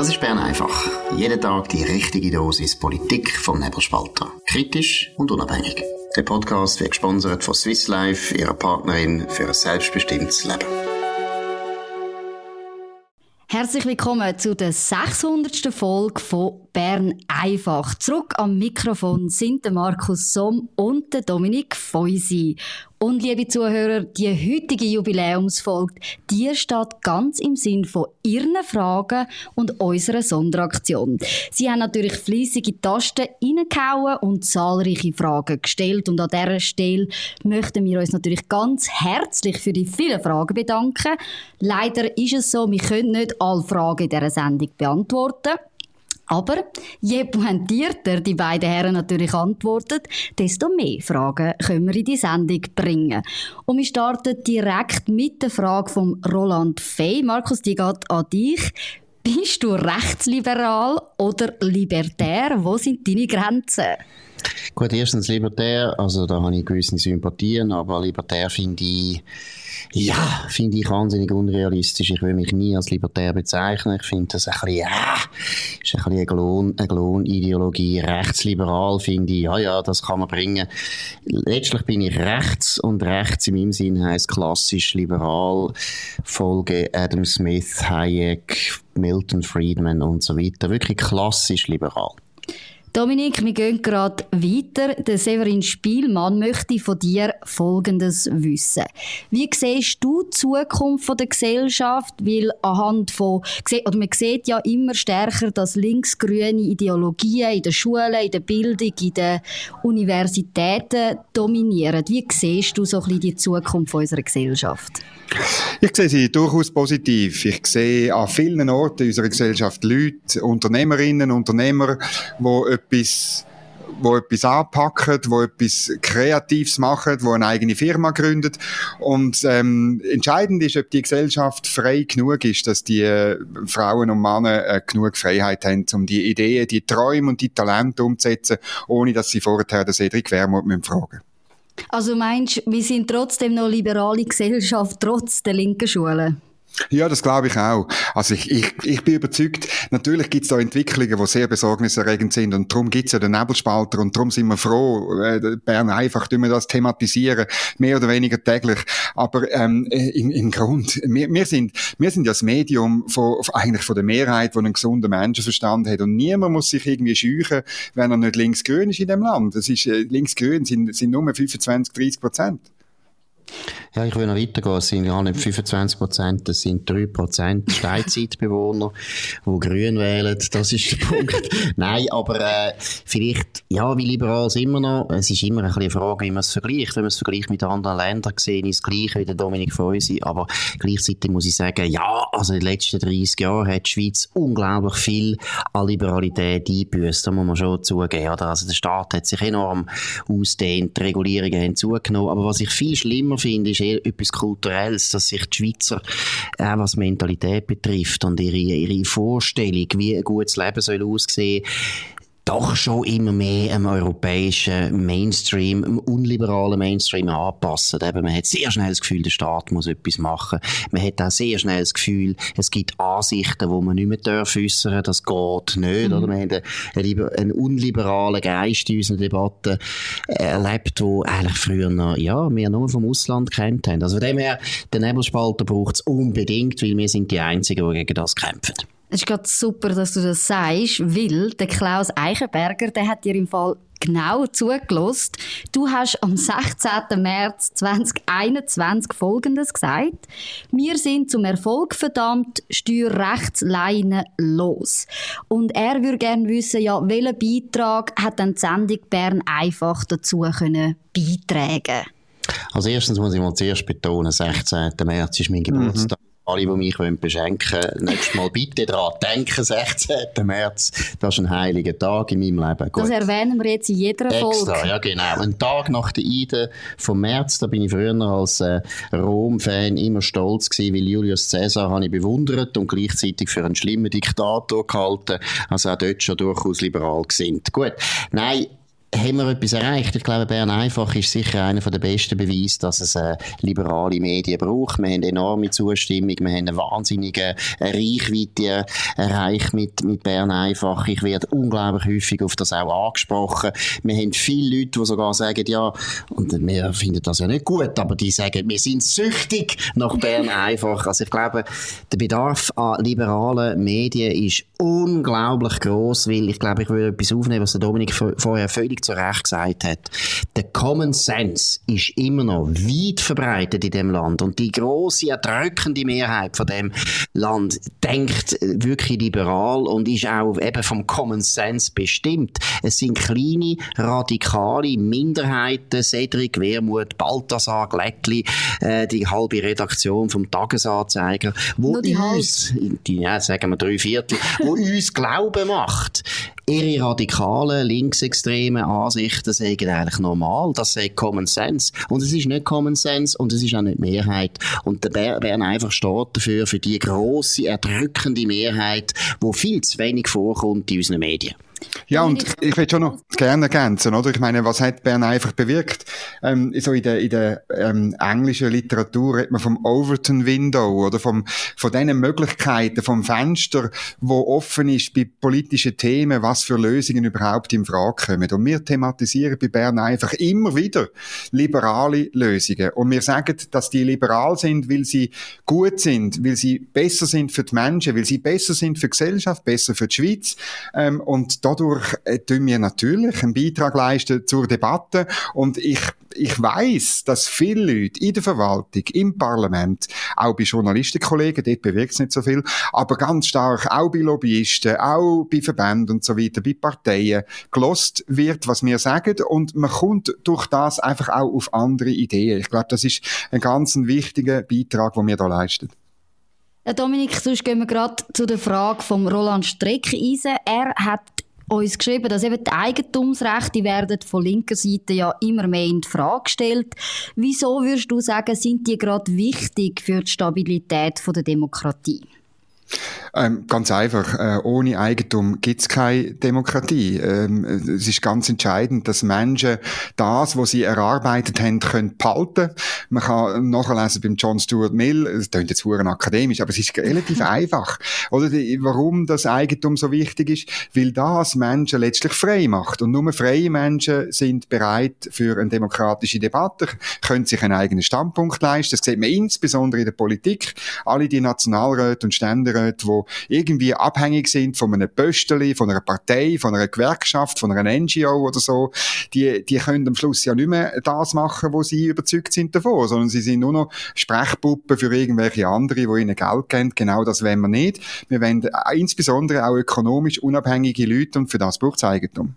Das ist Bern einfach. Jeden Tag die richtige Dosis Politik vom Nebelspalter. Kritisch und unabhängig. Der Podcast wird gesponsert von Swiss Life, ihrer Partnerin für ein selbstbestimmtes Leben. Herzlich willkommen zu der 600. Folge von Bern einfach. Zurück am Mikrofon sind der Markus Somm und der Dominik Feusi. Und liebe Zuhörer, die heutige Jubiläumsfolge, die steht ganz im Sinn von Ihren Fragen und unserer Sonderaktion. Sie haben natürlich fleissige Tasten reingehauen und zahlreiche Fragen gestellt. Und an dieser Stelle möchten wir uns natürlich ganz herzlich für die vielen Fragen bedanken. Leider ist es so, wir können nicht alle Fragen in dieser Sendung beantworten. Aber je pointierter die beiden Herren natürlich antworten, desto mehr Fragen können wir in die Sendung bringen. Und wir starten direkt mit der Frage von Roland Fey. Markus, die geht an dich. Bist du rechtsliberal oder libertär? Wo sind deine Grenzen? Gut, erstens libertär, also da habe ich gewisse Sympathien, aber libertär finde ich, ja, finde ich wahnsinnig unrealistisch. Ich will mich nie als libertär bezeichnen. Ich finde das ein bisschen, ja, ist ein bisschen eine, Glon, eine. Rechtsliberal finde ich, ja, ja, das kann man bringen. Letztlich bin ich rechts und rechts in meinem Sinn heisst klassisch liberal. Folge Adam Smith, Hayek, Milton Friedman und so weiter. Wirklich klassisch liberal. Dominik, wir gehen gerade weiter. Der Severin Spielmann möchte von dir Folgendes wissen. Wie siehst du die Zukunft der Gesellschaft? Weil anhand von, oder man sieht ja immer stärker, dass linksgrüne Ideologien in den Schulen, in der Bildung, in den Universitäten dominieren. Wie siehst du so ein bisschen die Zukunft unserer Gesellschaft? Ich sehe sie durchaus positiv. Ich sehe an vielen Orten unserer Gesellschaft Leute, Unternehmerinnen, Unternehmer, die etwas wo etwas anpacken, wo etwas Kreatives machen, wo eine eigene Firma gründet. Und ähm, entscheidend ist, ob die Gesellschaft frei genug ist, dass die äh, Frauen und Männer äh, genug Freiheit haben, um die Ideen, die Träume und die Talente umzusetzen, ohne dass sie vorher den Cedric Wermuth fragen müssen. Also meinst du, wir sind trotzdem noch liberale Gesellschaft, trotz der linken Schule? Ja, das glaube ich auch. Also ich, ich, ich bin überzeugt, natürlich gibt es da Entwicklungen, die sehr besorgniserregend sind und darum gibt es ja den Nebelspalter und darum sind wir froh, äh, Bern einfach, tun wir das thematisieren, mehr oder weniger täglich. Aber ähm, im, im Grund, wir, wir, sind, wir sind ja das Medium von, eigentlich von der Mehrheit, die einen gesunden Menschenverstand hat und niemand muss sich irgendwie scheuchen, wenn er nicht linksgrün ist in dem Land. Das ist, äh, linksgrün sind, sind nur 25, 30 Prozent. Ja, ich will noch weitergehen. Es sind ja nicht 25 Prozent, es sind 3 Prozent Steinzeitbewohner, die grün wählen. Das ist der Punkt. Nein, aber äh, vielleicht, ja, wie liberal sind wir noch? Es ist immer ein eine Frage, wie man es vergleicht. Wenn man es vergleicht mit anderen Ländern, gesehen ist es gleich wie der Dominik Feusi. Aber gleichzeitig muss ich sagen, ja, also in den letzten 30 Jahren hat die Schweiz unglaublich viel an Liberalität eingebüßt. Da muss man schon zugeben. Oder? Also der Staat hat sich enorm ausdehnt, die Regulierungen haben zugenommen. Aber was ich viel schlimmer finde, ist eher etwas Kulturelles, dass sich die Schweizer, auch was Mentalität betrifft und ihre, ihre Vorstellung, wie ein gutes Leben soll aussehen, doch schon immer mehr am europäischen Mainstream, am unliberalen Mainstream anpassen. Eben, man hat sehr schnell das Gefühl, der Staat muss etwas machen. Man hat auch sehr schnell das Gefühl, es gibt Ansichten, die man nicht mehr darf äußern, das geht nicht. Mhm. Oder? Wir haben einen, einen, unliberalen Geist in unseren Debatten erlebt, wo eigentlich früher noch, ja, wir nur vom Ausland kennt haben. Also von dem her, den Nebelspalter braucht es unbedingt, weil wir sind die Einzigen, die gegen das kämpfen. Es ist gerade super, dass du das sagst, weil der Klaus Eichenberger, der hat dir im Fall genau zugelost. Du hast am 16. März 2021 Folgendes gesagt. Wir sind zum Erfolg verdammt, Steuerrechtsleine los. Und er würde gerne wissen, ja, welchen Beitrag hat dann die Sendung Bern einfach dazu können beitragen? Also erstens muss ich mal zuerst betonen, 16. März ist mein Geburtstag. Alle, die mich beschenken wollen, nächstes Mal bitte daran denken, 16. März, das ist ein heiliger Tag in meinem Leben. Gut. Das erwähnen wir jetzt in jeder Folge. Extra, ja genau. Ein Tag nach der Eide vom März, da bin ich früher als äh, Rom-Fan immer stolz gewesen, weil Julius Caesar habe ich bewundert und gleichzeitig für einen schlimmen Diktator gehalten. Also auch dort schon durchaus liberal gesinnt. Gut, nein, haben wir etwas erreicht. Ich glaube, Bern einfach ist sicher einer der besten Beweise, dass es äh, liberale Medien braucht. Wir haben enorme Zustimmung, wir haben eine wahnsinnige Reichweite erreicht mit, mit Bern einfach. Ich werde unglaublich häufig auf das auch angesprochen. Wir haben viele Leute, die sogar sagen, ja, und wir finden das ja nicht gut, aber die sagen, wir sind süchtig nach Bern einfach. Also ich glaube, der Bedarf an liberalen Medien ist unglaublich groß, weil ich glaube, ich würde etwas aufnehmen, was der Dominik vorher völlig völlig zu Recht gesagt hat, der Common Sense ist immer noch weit verbreitet in dem Land. Und die große erdrückende Mehrheit von dem Land denkt wirklich liberal und ist auch eben vom Common Sense bestimmt. Es sind kleine, radikale Minderheiten, Cedric, Wermut, Balthasar, Glättli, äh, die halbe Redaktion vom Tagesanzeiger, wo die uns, die, ja, sagen wir drei Viertel, wo uns Glauben macht, ihre radikalen, linksextremen Ansichten sagen eigentlich normal. Das sagt Common Sense. Und es ist nicht Common Sense und es ist auch nicht Mehrheit. Und der Bern einfach steht dafür, für die grosse, erdrückende Mehrheit, wo viel zu wenig vorkommt in unseren Medien. Ja, und ich will schon noch gerne ergänzen, oder? Ich meine, was hat Bern einfach bewirkt? Ähm, so in der, in der ähm, englischen Literatur redet man vom Overton Window oder vom, von diesen Möglichkeiten, vom Fenster, wo offen ist bei politischen Themen, was für Lösungen überhaupt in Frage kommen. Und wir thematisieren bei Bern einfach immer wieder liberale Lösungen. Und wir sagen, dass die liberal sind, weil sie gut sind, weil sie besser sind für die Menschen, weil sie besser sind für die Gesellschaft, besser für die Schweiz. Ähm, und dadurch äh, tun wir natürlich einen Beitrag leisten zur Debatte und ich ich weiß, dass viele Leute in der Verwaltung, im Parlament, auch bei Journalistenkollegen, dort bewirkt es nicht so viel, aber ganz stark auch bei Lobbyisten, auch bei Verbänden und so weiter, bei Parteien, gelost wird, was wir sagen und man kommt durch das einfach auch auf andere Ideen. Ich glaube, das ist ein ganz wichtiger Beitrag, den wir da leisten. Dominik, sonst gehen wir gerade zu der Frage von Roland Streckeisen. Er hat uns geschrieben, dass eben die Eigentumsrechte werden von linker Seite ja immer mehr in Frage gestellt. Wieso würdest du sagen, sind die gerade wichtig für die Stabilität der Demokratie? Ähm, ganz einfach, äh, ohne Eigentum gibt's keine Demokratie. Ähm, es ist ganz entscheidend, dass Menschen das, was sie erarbeitet haben, können behalten. Man kann nachlesen beim John Stuart Mill, es klingt jetzt sehr akademisch, aber es ist relativ einfach. Oder die, warum das Eigentum so wichtig ist? Weil das Menschen letztlich frei macht. Und nur freie Menschen sind bereit für eine demokratische Debatte, können sich einen eigenen Standpunkt leisten. Das sieht man insbesondere in der Politik. Alle die Nationalräte und Ständeräte, die irgendwie abhängig sind von einem Pösteli, von einer Partei, von einer Gewerkschaft, von einer NGO oder so, die, die können am Schluss ja nicht mehr das machen, wo sie überzeugt sind davon, sondern sie sind nur noch Sprechpuppen für irgendwelche andere, die ihnen Geld geben. Genau das wollen wir nicht. Wir wollen insbesondere auch ökonomisch unabhängige Leute und für das braucht es Eigentum.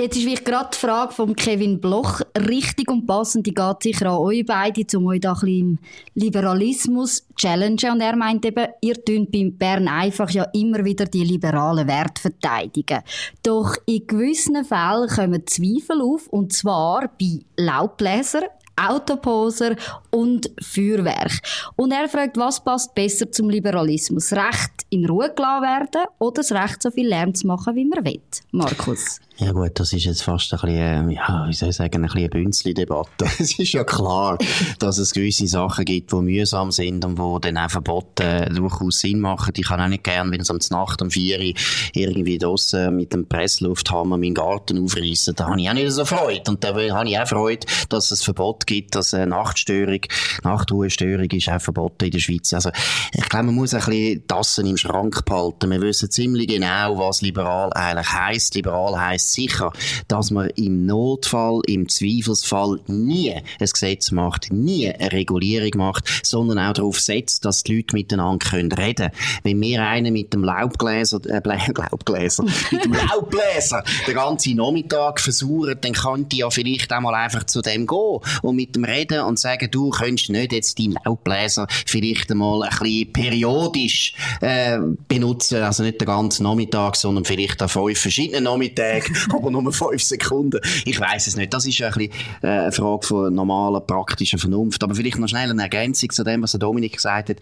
Jetzt ist vielleicht gerade die Frage von Kevin Bloch richtig und passend. Die geht sicher an euch beide, um euch da ein bisschen im Liberalismus challengen. Und er meint eben, ihr tönt beim Bern einfach ja immer wieder die liberalen Werte verteidigen. Doch in gewissen Fällen kommen Zweifel auf, und zwar bei Laubbläsern, Autoposer und Feuerwerk. Und er fragt, was passt besser zum Liberalismus? Recht in Ruhe gelassen werden oder das Recht so viel Lärm zu machen, wie man will? Markus? Ja gut, das ist jetzt fast ein bisschen, äh, ja, wie soll ich sagen, ein bisschen eine Bünzli-Debatte. es ist ja klar, dass es gewisse Sachen gibt, die mühsam sind und wo dann auch Verbote durchaus Sinn machen. Ich kann auch nicht gern, wenn es um die Nacht um vier Uhr irgendwie draussen mit dem Presslufthammer meinen Garten aufreißen, da habe ich auch nicht so Freude. Und da habe ich auch Freude, dass es Verbot gibt, dass eine Nachtstörung, Nachtruhestörung ist auch verboten in der Schweiz. Also, ich glaube, man muss ein bisschen Tassen im Schrank behalten. Wir wissen ziemlich genau, was liberal eigentlich heisst. Liberal heisst sicher, dass man im Notfall, im Zweifelsfall nie ein Gesetz macht, nie eine Regulierung macht, sondern auch darauf setzt, dass die Leute miteinander können reden Wenn mir einer mit dem Laubbläser, äh, Laubbläser, mit dem Laubbläser den ganzen Nachmittag versucht, dann könnte ja vielleicht einmal einfach zu dem gehen und mit dem reden und sagen, du könntest nicht jetzt deinen Laubbläser vielleicht einmal ein bisschen periodisch äh, benutzen, also nicht den ganzen Nachmittag, sondern vielleicht an fünf verschiedenen Nachmittagen aber nur fünf Sekunden. Ich weiß es nicht. Das ist ein bisschen äh, eine Frage von normaler praktischer Vernunft. Aber vielleicht noch schnell eine Ergänzung zu dem, was der Dominik gesagt hat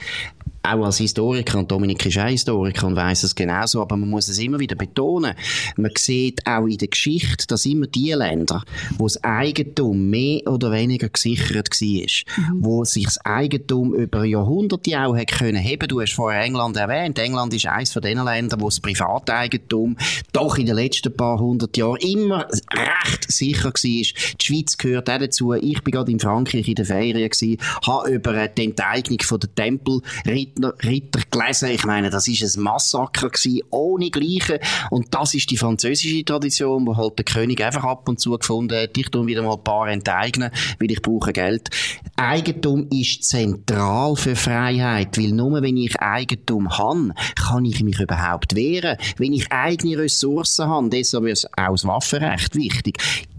auch als Historiker, und Dominik ist auch Historiker und weiss es genauso, aber man muss es immer wieder betonen. Man sieht auch in der Geschichte, dass immer die Länder, wo das Eigentum mehr oder weniger gesichert war, mhm. wo sich das Eigentum über Jahrhunderte auch hat können heben. Du hast vorher England erwähnt. England ist eines von den Ländern, wo das Privateigentum doch in den letzten paar hundert Jahren immer recht sicher war. Die Schweiz gehört auch dazu. Ich bin gerade in Frankreich in der Ferien gewesen, habe über die Enteignung von der Tempelritter gelesen. Ich meine, das ist ein Massaker gewesen, ohne Gleiche. Und das ist die französische Tradition, wo halt der König einfach ab und zu gefunden hat, ich tue wieder mal ein paar enteignen, weil ich brauche Geld. Eigentum ist zentral für Freiheit, weil nur wenn ich Eigentum habe, kann ich mich überhaupt wehren. Wenn ich eigene Ressourcen habe, deshalb ist auch das Waffenrecht wichtig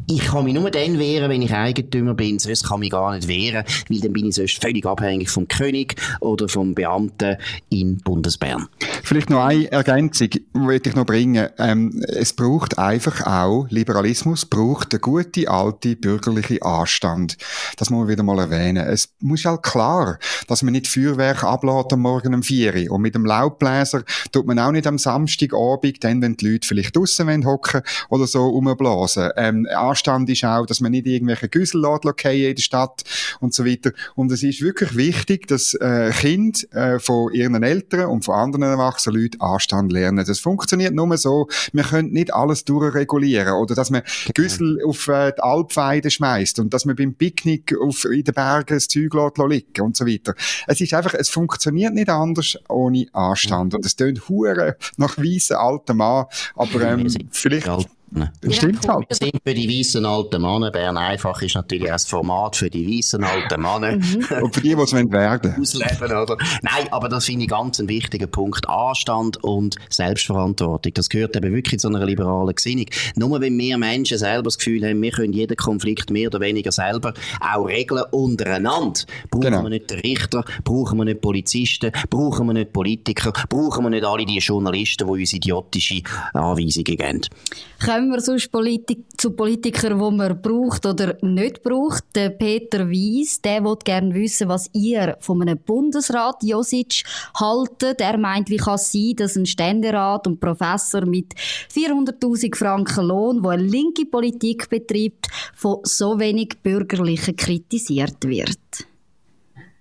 ich kann mich nur dann wehren, wenn ich Eigentümer bin, sonst kann ich mich gar nicht wehren, weil dann bin ich sonst völlig abhängig vom König oder vom Beamten in Bundesbern. Vielleicht noch eine Ergänzung, möchte ich noch bringen. Ähm, es braucht einfach auch, Liberalismus braucht eine gute, alte, bürgerliche Anstand. Das muss man wieder mal erwähnen. Es muss halt klar, dass man nicht Feuerwerk ablädt am Morgen um 4 Uhr. Und mit dem Laubbläser tut man auch nicht am Samstagabend, dann, wenn die Leute vielleicht draussen hocken oder so, rumblasen. Ähm, Anstand ist auch, dass man nicht irgendwelche Güssel lässt, in der Stadt und so weiter. Und es ist wirklich wichtig, dass äh, Kinder äh, von ihren Eltern und von anderen erwachsenen Leuten Anstand lernen. Das funktioniert nur so, wir können nicht alles durchregulieren oder dass man Güssel auf äh, die Alpweide schmeißt und dass man beim Picknick auf, in den Bergen das Zeug liegen und so weiter. Es ist einfach, es funktioniert nicht anders ohne Anstand. Und es tönt hure nach weißen alten Mann, aber ähm, vielleicht Ne? Das stimmt halt. Wir sind für die weißen alten Männer. Bern einfach ist natürlich ein Format für die weißen alten Männer. Mhm. Und für die, die es werden Ausleben, oder? Nein, aber das finde ich ganz einen wichtigen Punkt. Anstand und Selbstverantwortung. Das gehört eben wirklich zu einer liberalen Gesinnung. Nur wenn wir Menschen selber das Gefühl haben, wir können jeden Konflikt mehr oder weniger selber auch regeln untereinander, brauchen genau. wir nicht den Richter, brauchen wir nicht Polizisten, brauchen wir nicht Politiker, brauchen wir nicht alle die Journalisten, die uns idiotische Anweisungen geben kommen wir sonst Politik zu Politikern, die man braucht oder nicht braucht. Der Peter Wies, der will gerne wissen, was ihr von einem Bundesrat Josic haltet. Er meint, wie kann es sein, dass ein Ständerat und Professor mit 400.000 Franken Lohn, der eine linke Politik betreibt, von so wenig Bürgerlichen kritisiert wird?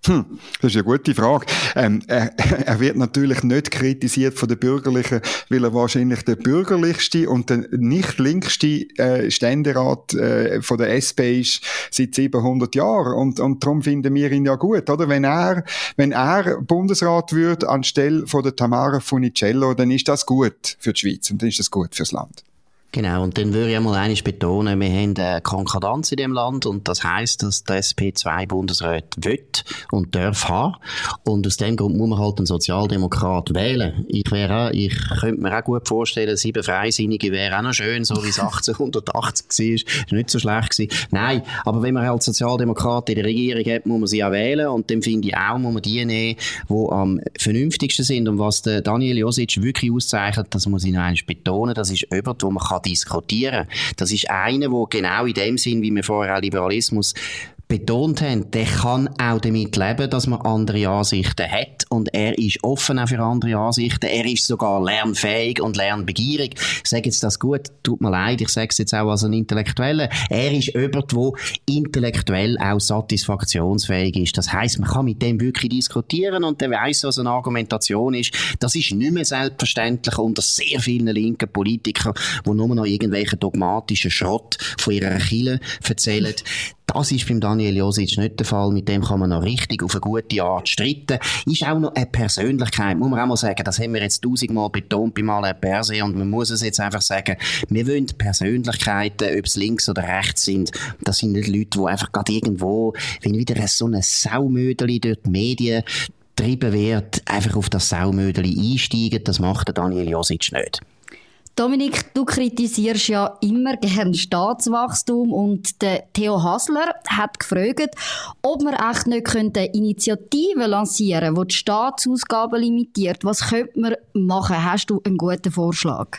Hm, das ist eine gute Frage. Ähm, er, er, wird natürlich nicht kritisiert von den Bürgerlichen, weil er wahrscheinlich der bürgerlichste und der nicht linkste äh, Ständerat äh, von der SP ist seit 700 Jahren. Und, und darum finden wir ihn ja gut, oder? Wenn er, wenn er Bundesrat wird anstelle von der Tamara Funicello, dann ist das gut für die Schweiz und dann ist das gut fürs Land. Genau, und dann würde ich einmal eines betonen, wir haben eine Konkordanz in dem Land und das heißt, dass der SP zwei Bundesräte will und darf haben. Und aus dem Grund muss man halt einen Sozialdemokrat wählen. Ich wäre ich könnte mir auch gut vorstellen, sieben Freisinnige wäre auch noch schön, so wie es 1880 war. Ist nicht so schlecht gewesen. Nein, aber wenn man halt Sozialdemokraten in der Regierung hat, muss man sie auch wählen und dann finde ich auch, muss man die nehmen, die am vernünftigsten sind und was der Daniel Josic wirklich auszeichnet, das muss ich noch einmal betonen, das ist jemand, wo man kann diskutieren. Das ist einer, wo genau in dem Sinn, wie wir vorher auch Liberalismus betont haben, der kann auch damit leben, dass man andere Ansichten hat und er ist offen auch für andere Ansichten. Er ist sogar lernfähig und lernbegierig. Ich sage jetzt das gut, tut mir leid, ich sage es jetzt auch als ein Intellektueller. Er ist jemand, der intellektuell auch satisfaktionsfähig ist. Das heißt, man kann mit dem wirklich diskutieren und der weiß, was eine Argumentation ist. Das ist nicht mehr selbstverständlich unter sehr vielen linken Politikern, die nur noch irgendwelchen dogmatischen Schrott von ihrer Kille erzählen. Das ist beim Daniel Josic nicht der Fall. Mit dem kann man noch richtig auf eine gute Art streiten. Ist auch noch eine Persönlichkeit, muss man auch mal sagen. Das haben wir jetzt tausendmal betont beim Alain Berset und man muss es jetzt einfach sagen. Wir wollen Persönlichkeiten, ob es links oder rechts sind. Das sind nicht Leute, die einfach gerade irgendwo, wenn wieder so eine Saumödeli durch die Medien getrieben wird, einfach auf das Saumödeli einsteigen. Das macht der Daniel Josic nicht. Dominik, du kritisierst ja immer gern Staatswachstum und der Theo Hasler hat gefragt, ob man echt nicht eine Initiative lancieren die die Staatsausgaben limitiert. Was könnte man machen? Hast du einen guten Vorschlag?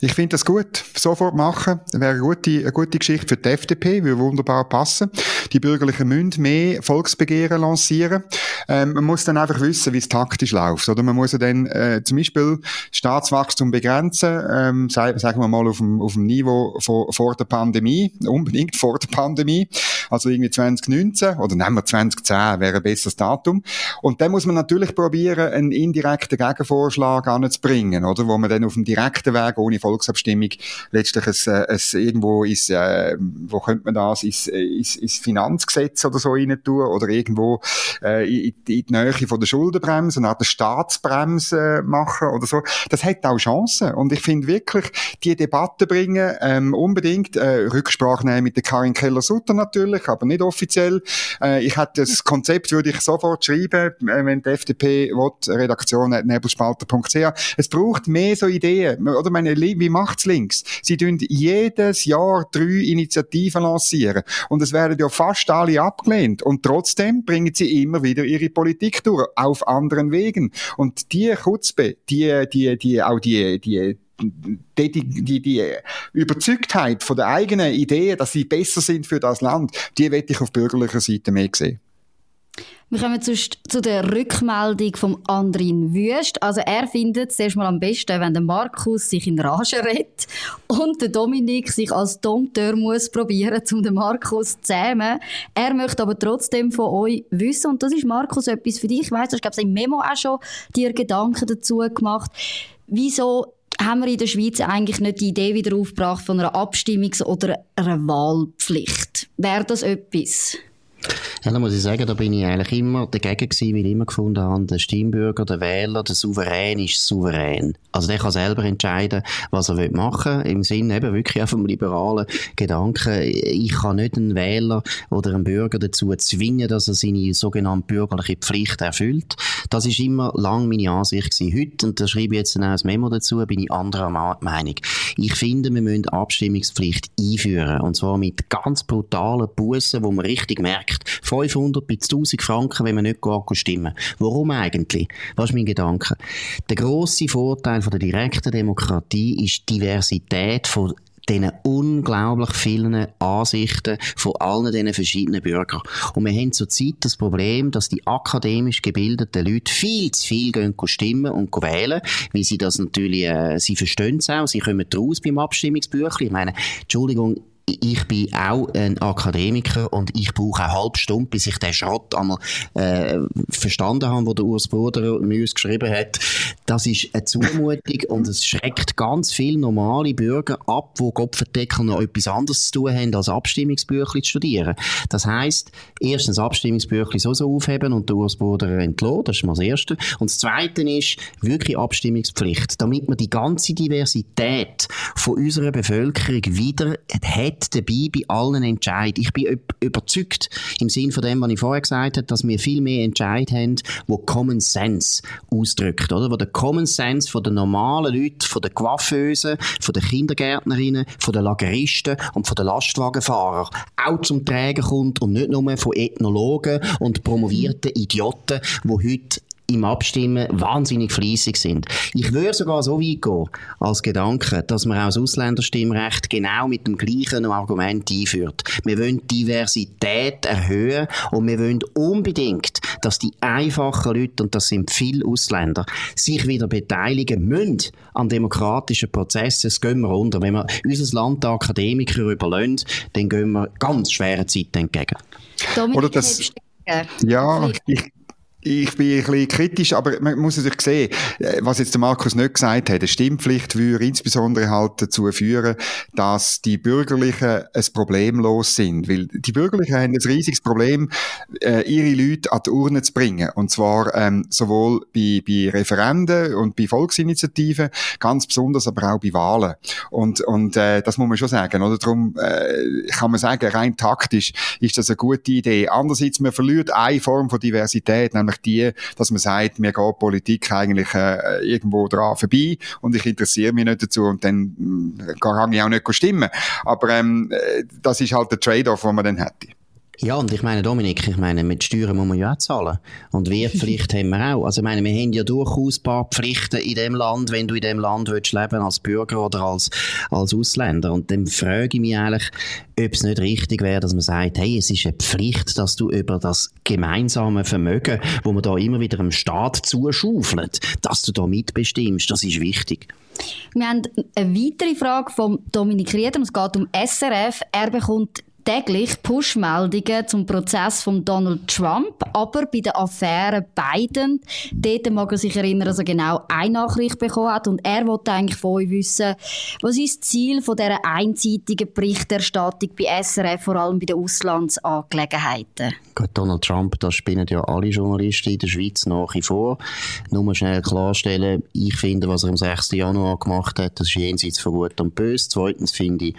Ich finde das gut. Sofort machen. Wäre eine gute, eine gute Geschichte für die FDP, würde wunderbar passen. Die Bürgerlichen müssen mehr Volksbegehren lancieren. Ähm, man muss dann einfach wissen, wie es taktisch läuft. Oder man muss dann äh, zum Beispiel Staatswachstum begrenzen, ähm, sagen wir mal auf dem, auf dem Niveau vor, vor der Pandemie, unbedingt vor der Pandemie. Also irgendwie 2019 oder nehmen wir 2010 wäre ein besseres Datum. Und dann muss man natürlich probieren, einen indirekten Gegenvorschlag anzubringen, oder? Wo man dann auf dem direkten Weg ohne Volksabstimmung letztlich es, äh, es irgendwo ist, äh, wo könnte man das, ins, ins, ins Finanzgesetz oder so rein tun oder irgendwo äh, in, in die Nähe von der Schuldenbremse, eine Art Staatsbremse machen oder so. Das hat auch Chancen und ich finde wirklich, die Debatte bringen, ähm, unbedingt äh, Rücksprache nehmen mit der Karin Keller-Sutter natürlich, aber nicht offiziell. Äh, ich hätte das Konzept würde ich sofort schreiben, äh, wenn die FDP will, Redaktion nebelspalter.ch. Es braucht mehr so Ideen, oder meine wie macht's links? Sie tun jedes Jahr drei Initiativen lancieren. Und es werden ja fast alle abgelehnt. Und trotzdem bringen sie immer wieder ihre Politik durch, auf anderen Wegen. Und die Kutzbe, die, die, die, auch die, die, die, die, die Überzeugtheit von der eigenen Idee, dass sie besser sind für das Land, die werde ich auf bürgerlicher Seite mehr sehen. Wir kommen zu, zu der Rückmeldung vom Andrin Wüst. Also er findet es erstmal am besten, wenn der Markus sich in Rage redet und der Dominik sich als Dompteur muss probieren, um den Markus zu zähmen. Er möchte aber trotzdem von euch wissen, und das ist Markus etwas für dich. Ich weiss, du hast, glaube ich, im Memo auch schon dir Gedanken dazu gemacht. Wieso haben wir in der Schweiz eigentlich nicht die Idee wieder aufgebracht von einer Abstimmungs- oder einer Wahlpflicht? Wäre das etwas? Ja, da muss ich sagen, da bin ich eigentlich immer dagegen gewesen, weil ich immer gefunden habe, der Stimmbürger, der Wähler, der Souverän ist souverän. Also der kann selber entscheiden, was er machen will, im Sinne eben wirklich auch vom liberalen Gedanken. Ich kann nicht einen Wähler oder einen Bürger dazu zwingen, dass er seine sogenannte bürgerliche Pflicht erfüllt. Das ist immer lang meine Ansicht gewesen. Heute, und da schreibe ich jetzt auch ein Memo dazu, bin ich anderer Meinung. Ich finde, wir müssen Abstimmungspflicht einführen. Und zwar mit ganz brutalen Bussen, wo man richtig merkt, 500 bis 1000 Franken, wenn man nicht stimmen. Warum eigentlich? Was ist mein Gedanke? Der grosse Vorteil von der direkten Demokratie ist die Diversität von diesen unglaublich vielen Ansichten von allen diesen verschiedenen Bürgern. Und wir haben zurzeit das Problem, dass die akademisch gebildeten Leute viel zu viel gehen stimmen und wählen, weil sie das natürlich, äh, sie verstehen es auch, sie kommen raus beim Abstimmungsbüchlein. Ich meine, Entschuldigung, ich bin auch ein Akademiker und ich brauche eine halbe Stunde, bis ich den Schrott einmal äh, verstanden habe, wo der Urs Bruder mir geschrieben hat. Das ist eine Zumutung und es schreckt ganz viele normale Bürger ab, die Kopfverdeckel noch etwas anderes zu tun haben, als Abstimmungsbüchlein zu studieren. Das heisst, erstens Abstimmungsbüchlein so, so aufheben und der Urs Bruder entlassen, das ist mal das Erste. Und das Zweite ist wirklich Abstimmungspflicht, damit man die ganze Diversität von unserer Bevölkerung wieder hat mit dabei bei allen Entscheidungen. Ich bin überzeugt, im Sinn von dem, was ich vorher gesagt habe, dass wir viel mehr Entscheid haben, wo Common Sense ausdrückt, oder? Wo der Common Sense von den normalen Leuten, von den Coiffeusen, von den Kindergärtnerinnen, von den Lageristen und von den Lastwagenfahrern auch zum Tragen kommt und nicht nur von Ethnologen und promovierten Idioten, die heute im Abstimmen wahnsinnig fleissig sind. Ich würde sogar so weit gehen, als Gedanke, dass man auch das Ausländerstimmrecht genau mit dem gleichen Argument einführt. Wir wollen Diversität erhöhen und wir wollen unbedingt, dass die einfachen Leute, und das sind viele Ausländer, sich wieder beteiligen müssen an demokratischen Prozessen. Es gehen wir runter. Wenn wir unser Land der Akademiker überlassen, dann gehen wir ganz schwere Zeiten entgegen. Dominik, Oder das, ja, ich, ich bin ein bisschen kritisch, aber man muss natürlich sehen, äh, was jetzt der Markus nicht gesagt hat, eine Stimmpflicht würde insbesondere halt dazu führen, dass die Bürgerlichen ein Problem los sind. Weil die Bürgerlichen haben ein riesiges Problem, äh, ihre Leute an die Urne zu bringen. Und zwar ähm, sowohl bei, bei Referenden und bei Volksinitiativen, ganz besonders aber auch bei Wahlen. Und, und äh, das muss man schon sagen. Oder? Darum äh, kann man sagen, rein taktisch ist das eine gute Idee. Andererseits, man verliert eine Form von Diversität, nämlich die, dass man sagt, mir geht Politik eigentlich äh, irgendwo dran vorbei und ich interessiere mich nicht dazu und dann kann ich auch nicht stimmen. Aber ähm, äh, das ist halt der Trade-off, den man dann hätte. Ja, und ich meine, Dominik, ich meine, mit Steuern muss man ja auch zahlen. Und Wehrpflicht haben wir auch. Also, ich meine, wir haben ja durchaus ein paar Pflichten in dem Land, wenn du in dem Land willst leben, als Bürger oder als, als Ausländer. Und dann frage ich mich eigentlich, ob es nicht richtig wäre, dass man sagt, hey, es ist eine Pflicht, dass du über das gemeinsame Vermögen, wo man da immer wieder dem Staat zuschaufelt, dass du da mitbestimmst. Das ist wichtig. Wir haben eine weitere Frage von Dominik Rieder. Es geht um SRF. Er bekommt täglich Push-Meldungen zum Prozess von Donald Trump, aber bei der Affäre Biden, dort mag er sich erinnern, dass er genau eine Nachricht bekommen hat und er wollte eigentlich von euch wissen, was ist das Ziel von dieser einseitigen Berichterstattung bei SRF, vor allem bei den Auslandsangelegenheiten? Gut, Donald Trump, das spinnen ja alle Journalisten in der Schweiz nach wie vor. Nur mal schnell klarstellen, ich finde, was er am 6. Januar gemacht hat, das ist jenseits von Gut und Böse. Zweitens finde ich,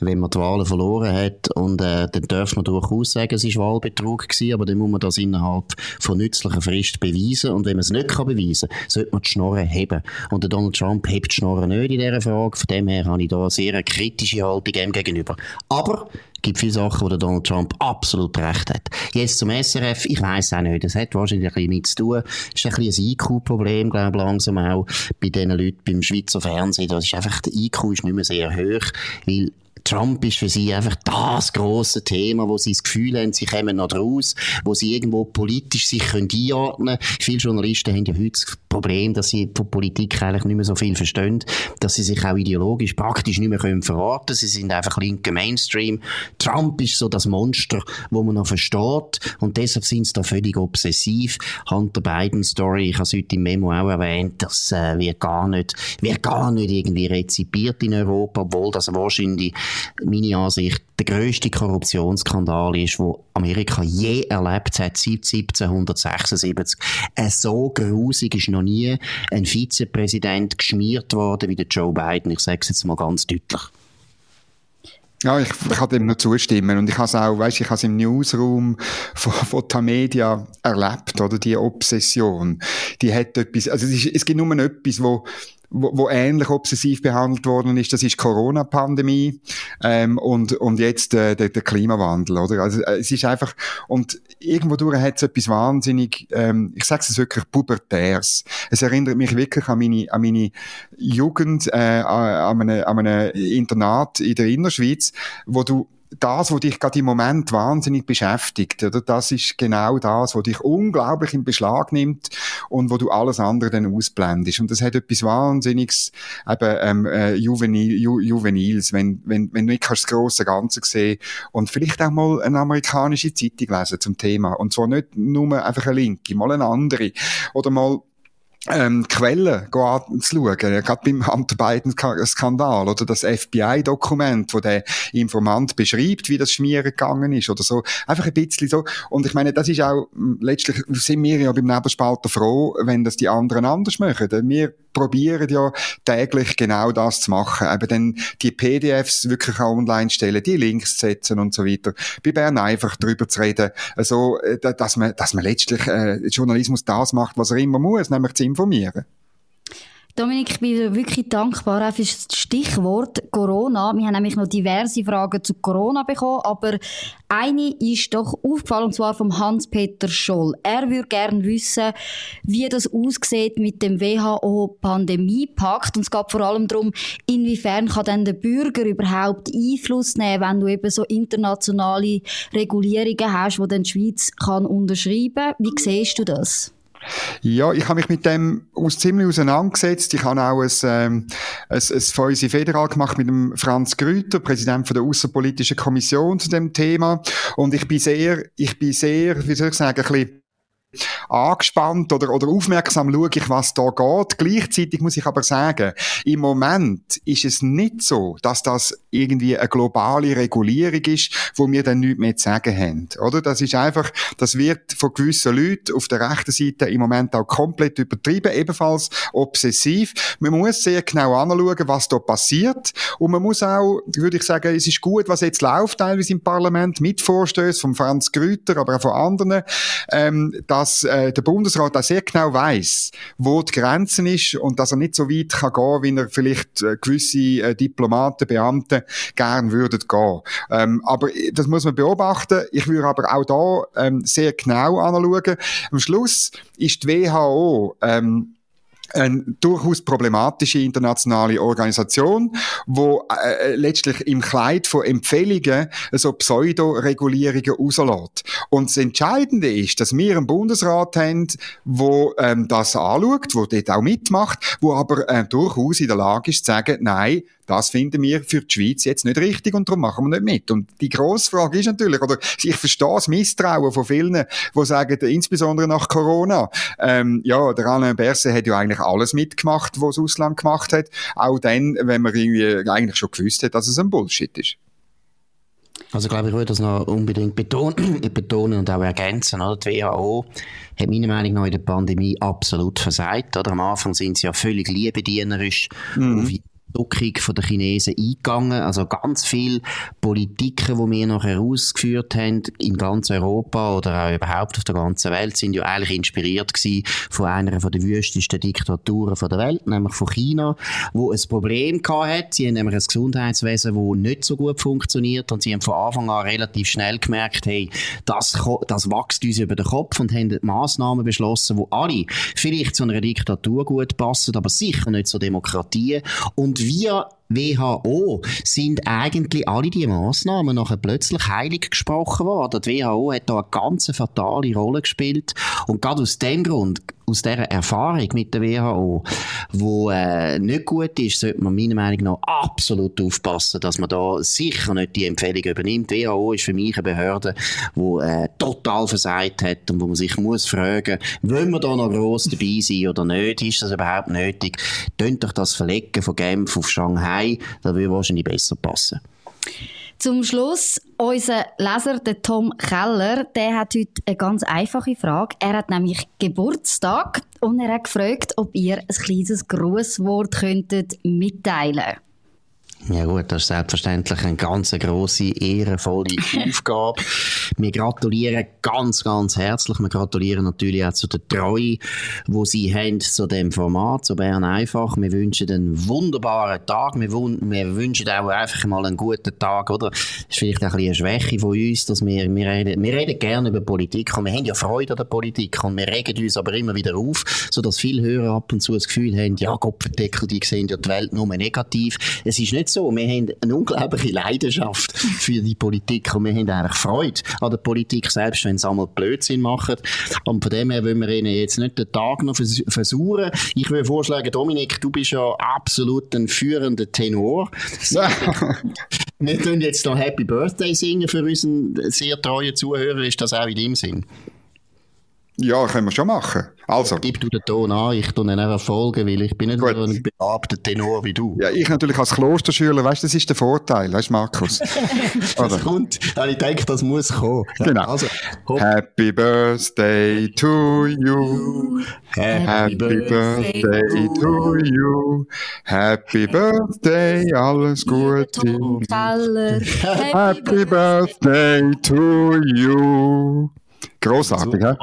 wenn man die Wahlen verloren hat und äh, dann darf man durchaus sagen, es war Wahlbetrug gewesen, aber dann muss man das innerhalb von nützlicher Frist beweisen und wenn man es nicht kann beweisen kann, sollte man die Schnorren heben. Und der Donald Trump hebt die Schnorren nicht in dieser Frage, von dem her habe ich da eine sehr kritische Haltung ihm gegenüber. Aber es gibt viele Sachen, wo der Donald Trump absolut recht hat. Jetzt zum SRF, ich weiß auch nicht, das hat wahrscheinlich ein bisschen mit zu tun. Das ist ein bisschen ein IQ-Problem, glaube ich, langsam auch bei diesen Leuten beim Schweizer Fernsehen. Das ist einfach, der IQ ist nicht mehr sehr hoch, weil Trump ist für sie einfach das große Thema, wo sie das Gefühl haben, sie kommen noch draus, wo sie irgendwo politisch sich können einordnen können. Viele Journalisten haben ja heute das Problem, dass sie von Politik eigentlich nicht mehr so viel verstehen, dass sie sich auch ideologisch praktisch nicht mehr können verraten. Sie sind einfach linke Mainstream. Trump ist so das Monster, wo man noch versteht und deshalb sind sie da völlig obsessiv. Hunter Biden Story, ich habe es heute im Memo auch erwähnt, das äh, wird gar nicht, wird gar nicht irgendwie rezipiert in Europa, obwohl das wahrscheinlich meine Ansicht, der grösste Korruptionsskandal ist, wo Amerika je erlebt hat, seit 1776. Äh, so grusig ist noch nie ein Vizepräsident geschmiert worden wie der Joe Biden. Ich sage es jetzt mal ganz deutlich. Ja, ich, ich kann dem nur zustimmen. Und ich habe es auch, weißt, ich habe es im Newsroom von, von Tamedia erlebt, oder? Die Obsession. Die hat etwas, also es, ist, es gibt nur etwas, wo, wo, wo ähnlich obsessiv behandelt worden ist, das ist Corona-Pandemie ähm, und, und jetzt äh, der, der Klimawandel, oder? Also äh, es ist einfach, und irgendwo durch hat es etwas wahnsinnig, ähm, ich sage es wirklich, pubertärs. Es erinnert mich wirklich an meine, an meine Jugend äh, an, einem, an einem Internat in der Innerschweiz, wo du das, was dich gerade im Moment wahnsinnig beschäftigt, oder? Das ist genau das, was dich unglaublich in Beschlag nimmt und wo du alles andere dann ausblendest. Und das hat etwas Wahnsinniges, eben, ähm, äh, Juvenil, Ju, Juvenils, wenn, wenn, wenn du nicht das grosse Ganze sehen und vielleicht auch mal eine amerikanische Zeitung lesen zum Thema. Und zwar nicht nur einfach eine linke, mal eine andere. Oder mal ähm, Quellen anzuschauen, gerade beim Hunter Biden-Skandal oder das FBI-Dokument, wo der Informant beschreibt, wie das Schmieren gegangen ist oder so. Einfach ein bisschen so. Und ich meine, das ist auch, letztlich sind wir ja beim Nebelspalter froh, wenn das die anderen anders machen. Wir probieren ja täglich genau das zu machen. Eben dann die PDFs wirklich auch online stellen, die Links setzen und so weiter. Bei Bern einfach drüber zu reden, also, dass man, dass man letztlich äh, Journalismus das macht, was er immer muss, nämlich zu informieren. Dominik, ich bin wirklich dankbar für das Stichwort Corona. Wir haben nämlich noch diverse Fragen zu Corona bekommen, aber eine ist doch aufgefallen, und zwar vom Hans-Peter Scholl. Er würde gerne wissen, wie das aussieht mit dem WHO-Pandemiepakt. Und es geht vor allem darum, inwiefern kann denn der Bürger überhaupt Einfluss nehmen, wenn du eben so internationale Regulierungen hast, die dann die Schweiz kann unterschreiben kann. Wie siehst du das? Ja, ich habe mich mit dem aus ziemlich auseinandergesetzt. Ich habe auch ein, ähm, ein, ein Fäuse Federal gemacht mit dem Franz Grüter, Präsident von der Außenpolitischen Kommission zu dem Thema. Und ich bin sehr, ich bin sehr, wie soll ich sagen, ein bisschen angespannt oder, oder aufmerksam schaue ich, was da geht. Gleichzeitig muss ich aber sagen, im Moment ist es nicht so, dass das irgendwie eine globale Regulierung ist, wo wir dann nichts mehr zu sagen haben. Oder? Das ist einfach, das wird von gewissen Leuten auf der rechten Seite im Moment auch komplett übertrieben, ebenfalls obsessiv. Man muss sehr genau anschauen, was da passiert. Und man muss auch, würde ich sagen, es ist gut, was jetzt läuft, teilweise im Parlament, mit Vorstößen von Franz Grüter, aber auch von anderen, ähm, dass dass äh, der Bundesrat auch sehr genau weiß, wo die Grenzen ist und dass er nicht so weit kann gehen, wie er vielleicht äh, gewisse äh, Diplomaten, Beamte gern würden gehen. Ähm, aber das muss man beobachten. Ich würde aber auch da ähm, sehr genau anschauen. Am Schluss ist die WHO ähm, eine durchaus problematische internationale Organisation, wo äh, letztlich im Kleid von Empfehlungen so Pseudo-Regulierungen rauslässt. Und das Entscheidende ist, dass wir einen Bundesrat haben, wo ähm, das anschaut, wo dort auch mitmacht, wo aber äh, durchaus in der Lage ist zu sagen, nein, das finden wir für die Schweiz jetzt nicht richtig und darum machen wir nicht mit. Und die grosse Frage ist natürlich, oder ich verstehe das Misstrauen von vielen, die sagen, insbesondere nach Corona, ähm, ja, der Alain Berset hat ja eigentlich alles mitgemacht, was das Ausland gemacht hat, auch dann, wenn man irgendwie eigentlich schon gewusst hat, dass es ein Bullshit ist. Also, glaube ich, würde das noch unbedingt betonen, betonen und auch ergänzen. Oder? Die WHO hat meiner Meinung nach in der Pandemie absolut versagt. Oder? Am Anfang sind sie ja völlig liebedienerisch mhm. auf Druckung der Chinesen eingegangen. Also ganz viele Politiken, die wir noch herausgeführt haben, in ganz Europa oder auch überhaupt auf der ganzen Welt, sind ja eigentlich inspiriert gewesen von einer von der wüstesten Diktaturen der Welt, nämlich von China, wo ein Problem hat. Sie haben nämlich ein Gesundheitswesen, das nicht so gut funktioniert und sie haben von Anfang an relativ schnell gemerkt, hey, das, das wächst uns über den Kopf und haben Massnahmen beschlossen, wo alle vielleicht zu einer Diktatur gut passen, aber sicher nicht zur Demokratie und wir WHO sind eigentlich alle die Massnahmen nachher plötzlich heilig gesprochen worden. Die WHO hat da eine ganz fatale Rolle gespielt und gerade aus dem Grund aus dieser Erfahrung mit der WHO, wo äh, nicht gut ist, sollte man meiner Meinung nach absolut aufpassen, dass man da sicher nicht die Empfehlung übernimmt. Die WHO ist für mich eine Behörde, die äh, total versagt hat und wo man sich muss fragen, wollen wir da noch gross dabei sein oder nicht? Ist das überhaupt nötig? Tönt doch das Verlegen von Genf auf Shanghai, das würde wahrscheinlich besser passen. Zum Schluss, unser Leser, der Tom Keller, der hat heute eine ganz einfache Frage. Er hat nämlich Geburtstag und er hat gefragt, ob ihr ein kleines Grußwort könntet mitteilen ja gut, das ist selbstverständlich eine ganz grosse, ehrenvolle Aufgabe. Wir gratulieren ganz, ganz herzlich. Wir gratulieren natürlich auch zu der Treue, wo Sie haben zu dem Format, zu Bern einfach. Wir wünschen einen wunderbaren Tag. Wir, wir, wünschen auch einfach mal einen guten Tag, oder? Das ist vielleicht ein bisschen eine Schwäche von uns, dass wir, wir reden, wir reden gerne über Politik und wir haben ja Freude an der Politik und wir regen uns aber immer wieder auf, sodass viele Hörer ab und zu das Gefühl haben, ja, Kopfendeckel, die sehen ja die Welt nur negativ. Es ist nicht so. Wir haben eine unglaubliche Leidenschaft für die Politik und wir haben eigentlich Freude an der Politik, selbst wenn sie einmal Blödsinn machen. Und von dem her wollen wir ihnen jetzt nicht den Tag noch vers versuchen. Ich würde vorschlagen, Dominik, du bist ja absolut ein führender Tenor. wir können jetzt noch Happy Birthday singen für unseren sehr treuen Zuhörer. Ist das auch in deinem Sinn? Ja, können wir schon machen. Also. Gib du den Ton an, ich tue ihn einfach folgen, weil ich bin nicht Gut. so ein begabter Tenor wie du. Ja, ich natürlich als Klosterschüler, weißt du, das ist der Vorteil, weißt du, Markus? das kommt, ich denke, das muss kommen. Genau. Also, Happy Birthday to you. Happy, Happy birthday, birthday to you. Happy Birthday, alles Gute. Happy Birthday to you. Grossartig, ja?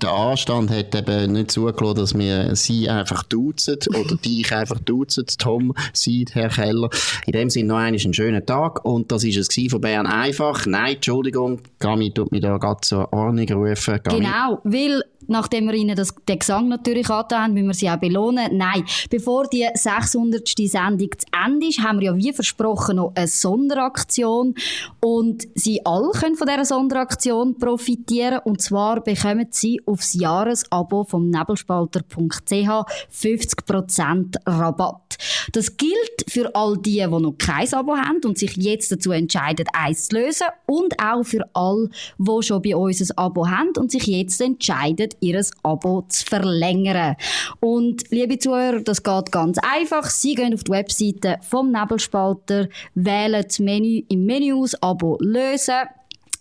Der Anstand hat eben nicht zugelassen, dass wir sie einfach duzen oder dich einfach duzen, Tom, sie, Herr Keller. In dem Sinne noch einmal einen schönen Tag und das war es von Bern einfach. Nein, Entschuldigung, Gami tut mich da gerade zur Ordnung rufen. Gami. Genau, weil nachdem wir ihnen das, den Gesang natürlich angetan haben, müssen wir sie auch belohnen. Nein, bevor die 600. Sendung zu Ende ist, haben wir ja wie versprochen noch eine Sonderaktion und sie alle können von dieser Sonderaktion profitieren und zwar bekommen sie aufs Jahresabo vom nebelspalter.ch 50% Rabatt. Das gilt für all die, die noch kein Abo haben und sich jetzt dazu entscheiden, eins zu lösen und auch für alle, die schon bei uns ein Abo haben und sich jetzt entscheiden, ihr Abo zu verlängern. Und liebe Zuhörer, das geht ganz einfach. Sie gehen auf die Webseite vom Nebelspalter, wählen das Menü im Menü aus, Abo lösen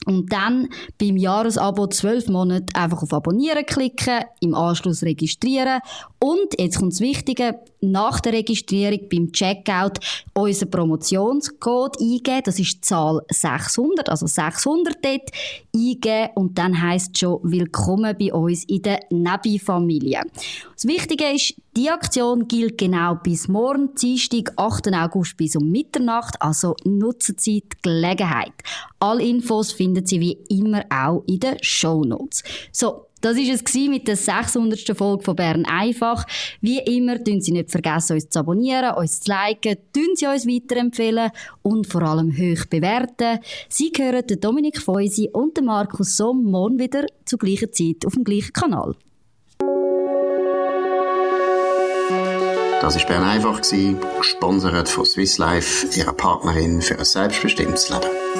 Und dann beim Jahresabo 12 Monate einfach auf Abonnieren klicken, im Anschluss registrieren und, jetzt kommt das Wichtige, nach der Registrierung beim Checkout unseren Promotionscode eingeben. Das ist Zahl 600, also 600 dort eingeben und dann heisst es schon Willkommen bei uns in der Nebi-Familie. Das Wichtige ist, die Aktion gilt genau bis morgen, Dienstag, 8. August bis um Mitternacht, also nutzen Sie die Gelegenheit. Alle Infos finden Sie wie immer auch in den Show Notes. So, das war es mit der 600. Folge von Bern einfach. Wie immer, tun Sie nicht vergessen, uns zu abonnieren, uns zu liken, tun Sie uns weiterempfehlen und vor allem hoch bewerten. Sie hören den Dominik Feusi und den Markus Somm morgen wieder zur gleichen Zeit auf dem gleichen Kanal. Das war Bern einfach, gesponsert von Swiss Life, ihrer Partnerin für ein selbstbestimmtes Leben.